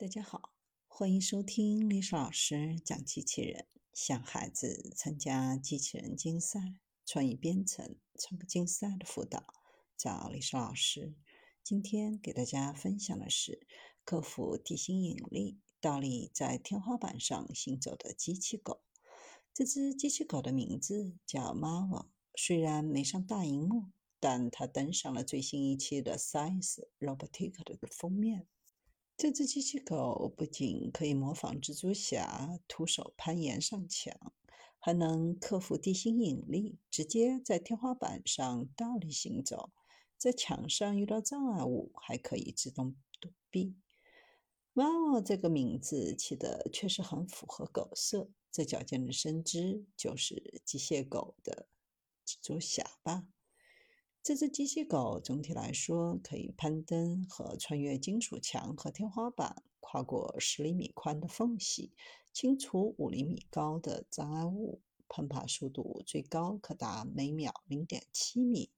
大家好，欢迎收听历史老师讲机器人。想孩子参加机器人竞赛、创意编程、创客竞赛的辅导，找历史老师。今天给大家分享的是克服地心引力，倒立在天花板上行走的机器狗。这只机器狗的名字叫 Marvel，虽然没上大荧幕，但它登上了最新一期的《Science Robotics》的封面。这只机器狗不仅可以模仿蜘蛛侠徒手攀岩上墙，还能克服地心引力，直接在天花板上倒立行走。在墙上遇到障碍物，还可以自动躲避。哇哦，这个名字起的确实很符合狗色。这矫健的身姿，就是机械狗的蜘蛛侠吧？这只机器狗总体来说可以攀登和穿越金属墙和天花板，跨过十厘米宽的缝隙，清除五厘米高的障碍物。攀爬速度最高可达每秒零点七米，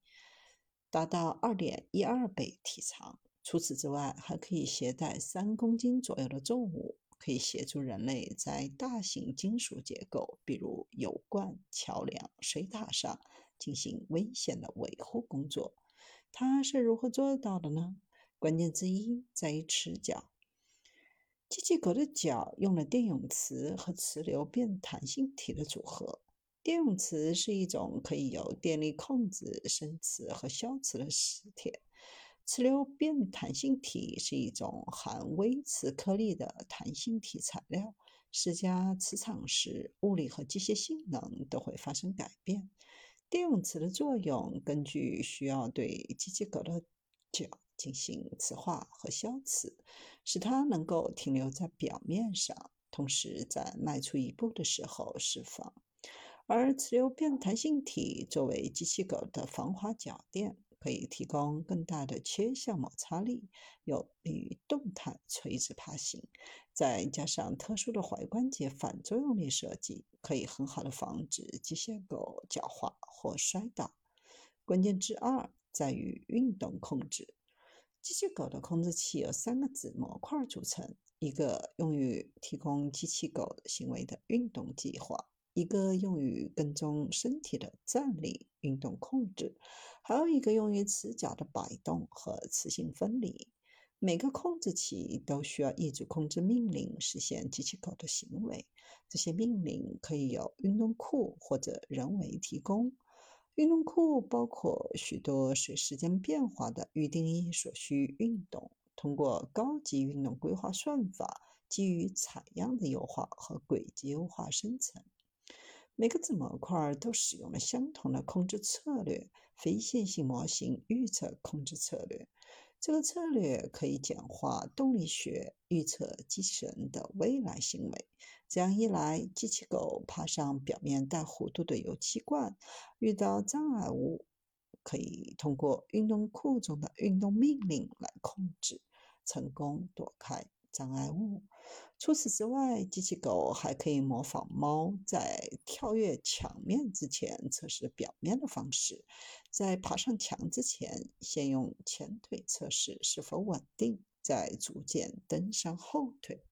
达到二点一二倍体长。除此之外，还可以携带三公斤左右的重物，可以协助人类在大型金属结构，比如油罐、桥梁、水塔上。进行危险的维护工作，它是如何做到的呢？关键之一在于齿脚。机器狗的脚用了电泳磁和磁流变弹性体的组合。电泳磁是一种可以由电力控制生磁和消磁的磁铁，磁流变弹性体是一种含微磁颗粒的弹性体材料。施加磁场时，物理和机械性能都会发生改变。电泳磁的作用，根据需要对机器狗的脚进行磁化和消磁，使它能够停留在表面上，同时在迈出一步的时候释放。而磁流变弹性体作为机器狗的防滑脚垫。可以提供更大的切向摩擦力，有利于动态垂直爬行。再加上特殊的踝关节反作用力设计，可以很好的防止机械狗脚滑或摔倒。关键之二在于运动控制。机械狗的控制器由三个子模块组成：一个用于提供机器狗行为的运动计划。一个用于跟踪身体的站立运动控制，还有一个用于齿脚的摆动和磁性分离。每个控制器都需要一组控制命令实现机器狗的行为。这些命令可以由运动库或者人为提供。运动库包括许多随时间变化的预定义所需运动，通过高级运动规划算法，基于采样的优化和轨迹优化生成。每个子模块都使用了相同的控制策略——非线性模型预测控制策略。这个策略可以简化动力学预测机器人的未来行为。这样一来，机器狗爬上表面带弧度的油漆罐，遇到障碍物，可以通过运动库中的运动命令来控制，成功躲开。障碍物。除此之外，机器狗还可以模仿猫在跳跃墙面之前测试表面的方式，在爬上墙之前，先用前腿测试是否稳定，再逐渐登上后腿。